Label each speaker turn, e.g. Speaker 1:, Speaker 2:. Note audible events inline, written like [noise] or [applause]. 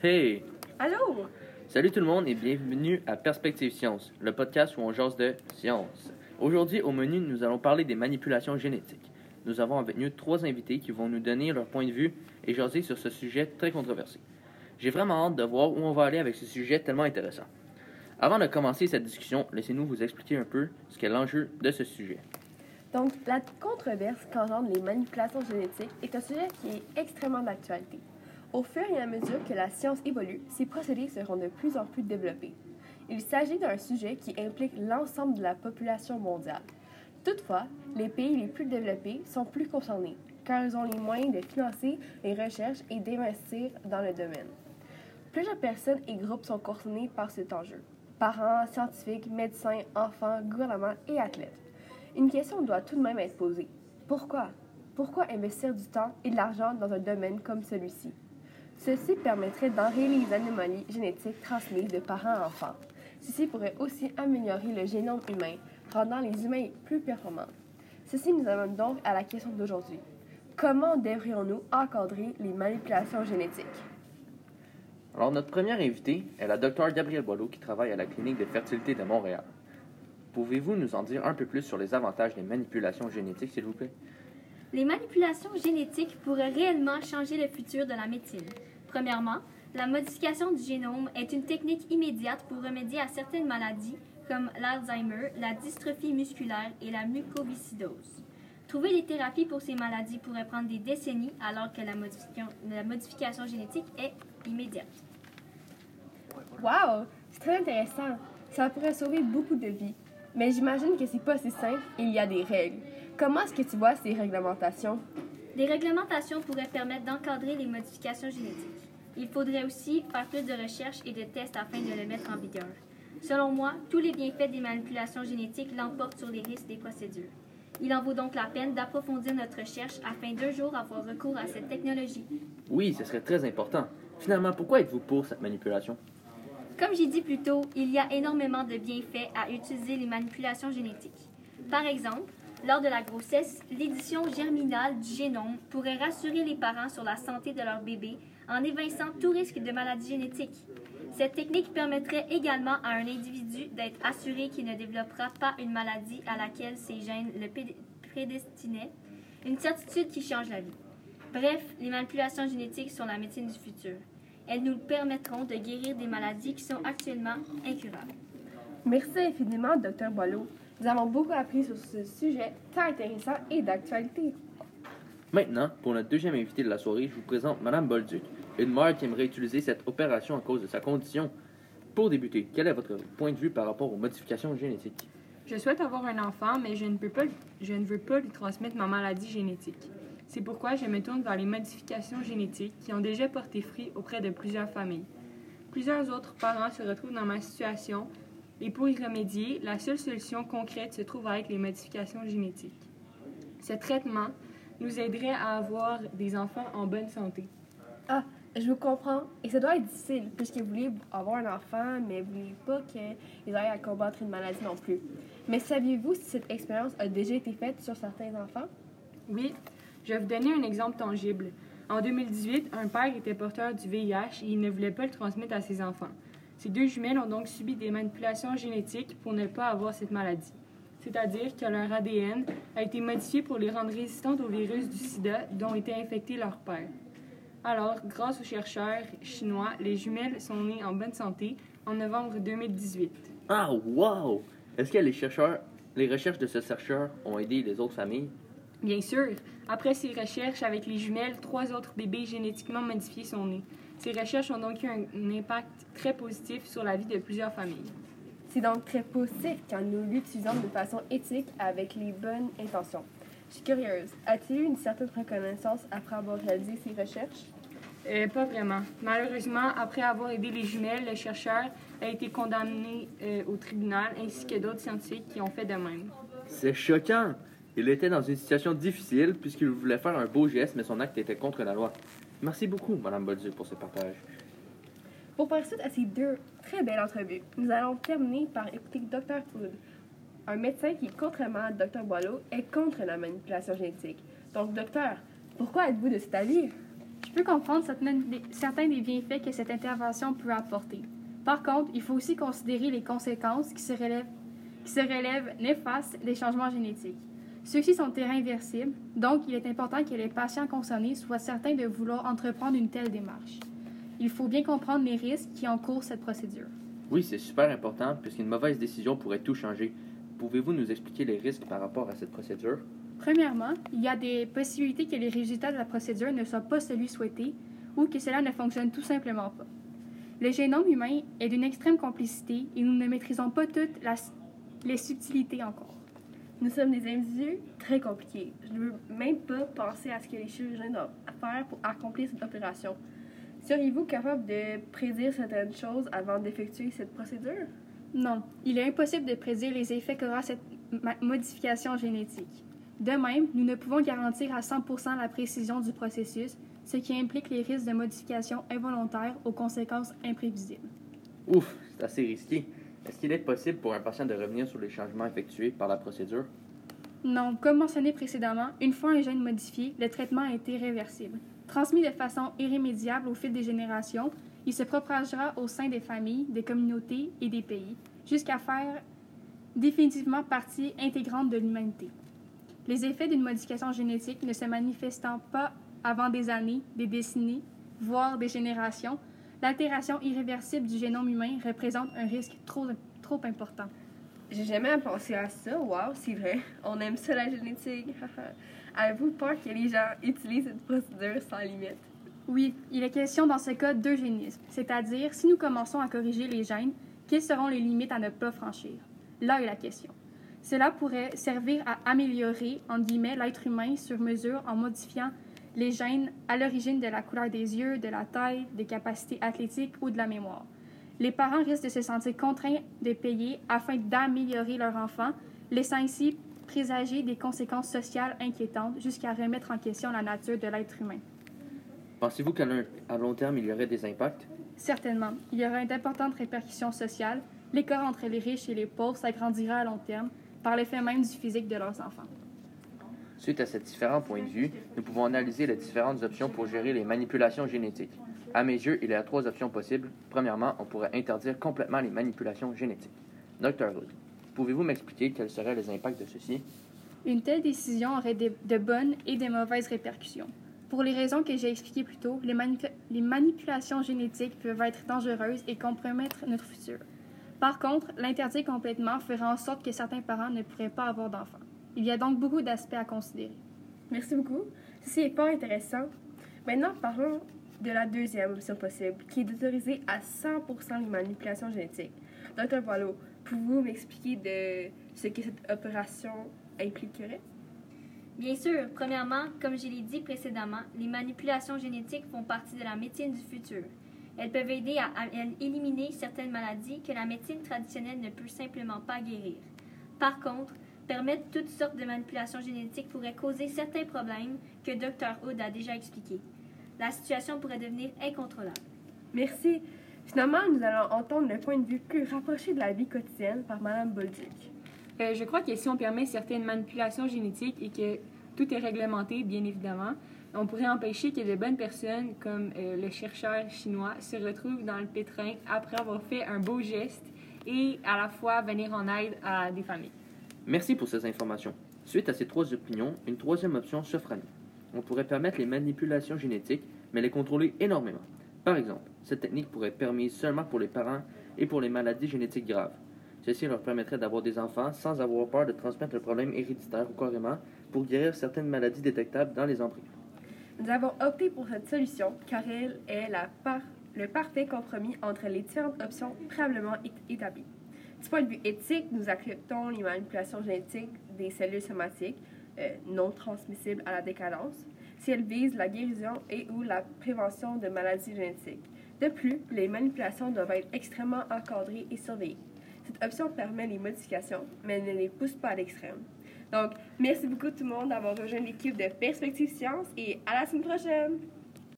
Speaker 1: Hey!
Speaker 2: Allô?
Speaker 1: Salut tout le monde et bienvenue à Perspective Science, le podcast où on jase de science. Aujourd'hui, au menu, nous allons parler des manipulations génétiques. Nous avons avec nous trois invités qui vont nous donner leur point de vue et jaser sur ce sujet très controversé. J'ai vraiment hâte de voir où on va aller avec ce sujet tellement intéressant. Avant de commencer cette discussion, laissez-nous vous expliquer un peu ce qu'est l'enjeu de ce sujet.
Speaker 2: Donc, la controverse qu'engendrent les manipulations génétiques est un sujet qui est extrêmement d'actualité. Au fur et à mesure que la science évolue, ces procédés seront de plus en plus développés. Il s'agit d'un sujet qui implique l'ensemble de la population mondiale. Toutefois, les pays les plus développés sont plus concernés, car ils ont les moyens de financer les recherches et d'investir dans le domaine. Plusieurs personnes et groupes sont concernés par cet enjeu. Parents, scientifiques, médecins, enfants, gouvernements et athlètes. Une question doit tout de même être posée. Pourquoi? Pourquoi investir du temps et de l'argent dans un domaine comme celui-ci? Ceci permettrait d'enrayer les anomalies génétiques transmises de parents à enfants. Ceci pourrait aussi améliorer le génome humain, rendant les humains plus performants. Ceci nous amène donc à la question d'aujourd'hui. Comment devrions-nous encadrer les manipulations génétiques?
Speaker 1: Alors, notre première invitée est la docteure Gabrielle Boileau qui travaille à la clinique de fertilité de Montréal. Pouvez-vous nous en dire un peu plus sur les avantages des manipulations génétiques, s'il vous plaît?
Speaker 3: Les manipulations génétiques pourraient réellement changer le futur de la médecine. Premièrement, la modification du génome est une technique immédiate pour remédier à certaines maladies comme l'Alzheimer, la dystrophie musculaire et la mucoviscidose. Trouver des thérapies pour ces maladies pourrait prendre des décennies alors que la modification, génétique est immédiate.
Speaker 2: Wow! C'est très intéressant. Ça pourrait sauver beaucoup de vies. Mais j'imagine que c'est pas si simple et il y a des règles. Comment est-ce que tu vois ces réglementations?
Speaker 3: Des réglementations pourraient permettre d'encadrer les modifications génétiques. Il faudrait aussi faire plus de recherches et de tests afin de le mettre en vigueur. Selon moi, tous les bienfaits des manipulations génétiques l'emportent sur les risques des procédures. Il en vaut donc la peine d'approfondir notre recherche afin d'un jour avoir recours à cette technologie.
Speaker 1: Oui, ce serait très important. Finalement, pourquoi êtes-vous pour cette manipulation?
Speaker 3: Comme j'ai dit plus tôt, il y a énormément de bienfaits à utiliser les manipulations génétiques. Par exemple, lors de la grossesse, l'édition germinale du génome pourrait rassurer les parents sur la santé de leur bébé en évinçant tout risque de maladie génétique. Cette technique permettrait également à un individu d'être assuré qu'il ne développera pas une maladie à laquelle ses gènes le prédestinaient, une certitude qui change la vie. Bref, les manipulations génétiques sont la médecine du futur. Elles nous permettront de guérir des maladies qui sont actuellement incurables.
Speaker 2: Merci infiniment, Dr. Boileau. Nous avons beaucoup appris sur ce sujet tant intéressant et d'actualité.
Speaker 1: Maintenant, pour notre deuxième invité de la soirée, je vous présente Madame Bolduc, une mère qui aimerait utiliser cette opération à cause de sa condition. Pour débuter, quel est votre point de vue par rapport aux modifications génétiques?
Speaker 4: Je souhaite avoir un enfant, mais je ne, peux pas, je ne veux pas lui transmettre ma maladie génétique. C'est pourquoi je me tourne vers les modifications génétiques qui ont déjà porté fruit auprès de plusieurs familles. Plusieurs autres parents se retrouvent dans ma situation et pour y remédier, la seule solution concrète se trouve avec les modifications génétiques. Ce traitement nous aiderait à avoir des enfants en bonne santé.
Speaker 2: Ah, je vous comprends. Et ça doit être difficile, puisque vous voulez avoir un enfant, mais vous ne voulez pas qu'ils aillent à combattre une maladie non plus. Mais saviez-vous si cette expérience a déjà été faite sur certains enfants?
Speaker 4: Oui, je vais vous donner un exemple tangible. En 2018, un père était porteur du VIH et il ne voulait pas le transmettre à ses enfants. Ces deux jumelles ont donc subi des manipulations génétiques pour ne pas avoir cette maladie. C'est-à-dire que leur ADN a été modifié pour les rendre résistantes au virus du sida dont était infecté leur père. Alors, grâce aux chercheurs chinois, les jumelles sont nées en bonne santé en novembre 2018.
Speaker 1: Ah, wow! Est-ce que les chercheurs, les recherches de ce chercheur ont aidé les autres familles?
Speaker 4: Bien sûr, après ces recherches avec les jumelles, trois autres bébés génétiquement modifiés sont nés. Ces recherches ont donc eu un, impact très positif sur la vie de plusieurs familles.
Speaker 2: C'est donc très positif quand nous l'utilisons de façon éthique avec les bonnes intentions. Je suis curieuse, as-tu eu une certaine reconnaissance après avoir réalisé ces recherches?
Speaker 4: Euh, pas vraiment. Malheureusement, après avoir aidé les jumelles, le chercheur a été condamné euh, au tribunal ainsi que d'autres scientifiques qui ont fait de même.
Speaker 1: C'est choquant! Il était dans une situation difficile puisqu'il voulait faire un beau geste, mais son acte était contre la loi. Merci beaucoup, Mme Bolduc, pour ce partage.
Speaker 2: Pour faire suite à ces deux très belles entrevues, nous allons terminer par écouter Dr. Food, un médecin qui, contrairement à Dr. Boileau, est contre la manipulation génétique. Donc, docteur, pourquoi êtes-vous de cet avis?
Speaker 5: Je peux comprendre certains des bienfaits que cette intervention peut apporter. Par contre, il faut aussi considérer les conséquences qui se relèvent, qui se relèvent néfastes des changements génétiques. Ceux-ci sont irréversibles, donc il est important que les patients concernés soient certains de vouloir entreprendre une telle démarche. Il faut bien comprendre les risques qui encourent cette procédure.
Speaker 1: Oui, c'est super important puisqu'une mauvaise décision pourrait tout changer. Pouvez-vous nous expliquer les risques par rapport à cette procédure?
Speaker 5: Premièrement, il y a des possibilités que les résultats de la procédure ne soient pas celui souhaité ou que cela ne fonctionne tout simplement pas. Le génome humain est d'une extrême complicité et nous ne maîtrisons pas toutes la- les subtilités encore.
Speaker 2: Nous sommes des individus très compliqués. Je ne veux même pas penser à ce que les chirurgiens doivent faire pour accomplir cette opération. Seriez-vous capable de prédire certaines choses avant d'effectuer cette procédure?
Speaker 5: Non, il est impossible de prédire les effets qu'aura cette modification génétique. De même, nous ne pouvons garantir à 100 la précision du processus, ce qui implique les risques de modification involontaire aux conséquences imprévisibles.
Speaker 1: Ouf, c'est assez risqué. Est-ce qu'il est possible pour un patient de revenir sur les changements effectués par la procédure?
Speaker 5: Non, comme mentionné précédemment, une fois un gène modifié, le traitement est irréversible. Transmis de façon irrémédiable au fil des générations, il se propagera au sein des familles, des communautés et des pays, jusqu'à faire définitivement partie intégrante de l'humanité. Les effets d'une modification génétique ne se manifestant pas avant des années, des décennies, voire des générations, l'altération irréversible du génome humain représente un risque trop, trop important.
Speaker 2: J'ai jamais pensé à ça. Wow, c'est vrai. On aime ça la génétique. [laughs] Avez-vous peur que les gens utilisent cette procédure sans limite?
Speaker 5: Oui, il est question dans ce cas d'eugénisme, c'est-à-dire si nous commençons à corriger les gènes, quelles seront les limites à ne pas franchir? Là est la question. Cela pourrait servir à améliorer, en guillemets, l'être humain sur mesure en modifiant les gènes à l'origine de la couleur des yeux, de la taille, des capacités athlétiques ou de la mémoire. Les parents risquent de se sentir contraints de payer afin d'améliorer leur enfant, laissant ainsi présager des conséquences sociales inquiétantes jusqu'à remettre en question la nature de l'être humain.
Speaker 1: Pensez-vous qu'à long- terme, il y aurait des impacts?
Speaker 5: Certainement, il y aura d'importantes répercussions sociales. L'écart entre les riches et les pauvres s'agrandira à long terme par l'effet même du physique de leurs enfants.
Speaker 1: Suite à ces différents points de vue, nous pouvons analyser les différentes options pour gérer les manipulations génétiques. À mes yeux, il y a trois options possibles. Premièrement, on pourrait interdire complètement les manipulations génétiques. Dr. Hood, pouvez-vous m'expliquer quels seraient les impacts de ceci?
Speaker 5: Une telle décision aurait de, bonnes et de mauvaises répercussions. Pour les raisons que j'ai expliquées plus tôt, les, les manipulations génétiques peuvent être dangereuses et compromettre notre futur. Par contre, l'interdire complètement fera en sorte que certains parents ne pourraient pas avoir d'enfants. Il y a donc beaucoup d'aspects à considérer.
Speaker 2: Merci beaucoup. Ceci est pas intéressant. Maintenant, parlons de la deuxième option possible, qui est d'autoriser à 100% les manipulations génétiques. Dr. Boileau, pouvez-vous m'expliquer de ce que cette opération impliquerait?
Speaker 3: Bien sûr, premièrement, comme je l'ai dit précédemment, les manipulations génétiques font partie de la médecine du futur. Elles peuvent aider à, à éliminer certaines maladies que la médecine traditionnelle ne peut simplement pas guérir. Par contre, permettre toutes sortes de manipulations génétiques pourrait causer certains problèmes que Dr. Hood a déjà expliqués. La situation pourrait devenir incontrôlable.
Speaker 2: Merci. Finalement, nous allons entendre le point de vue plus rapproché de la vie quotidienne par Mme Bolduc.
Speaker 4: Euh, je crois que si on permet certaines manipulations génétiques et que tout est réglementé, bien évidemment, on pourrait empêcher que de bonnes personnes, comme euh, le chercheur chinois, se retrouvent dans le pétrin après avoir fait un beau geste et à la fois venir en aide à des familles.
Speaker 1: Merci pour ces informations. Suite à ces trois opinions, une troisième option s'offre à nous. On pourrait permettre les manipulations génétiques, mais les contrôler énormément. Par exemple, cette technique pourrait être permise seulement pour les parents et pour les maladies génétiques graves. Ceci leur permettrait d'avoir des enfants sans avoir peur de transmettre le problème héréditaire ou carrément pour guérir certaines maladies détectables dans les embryons.
Speaker 2: Nous avons opté pour cette solution car elle est le parfait compromis entre les différentes options préalablement établies. Du point de vue éthique, nous acceptons les manipulations génétiques des cellules somatiques euh, non transmissibles à la décadence si elles visent la guérison et ou la prévention de maladies génétiques. De plus, les manipulations doivent être extrêmement encadrées et surveillées. Cette option permet les modifications, mais ne les pousse pas à l'extrême. Donc, merci beaucoup tout le monde d'avoir rejoint l'équipe de Perspective Science et à la semaine prochaine!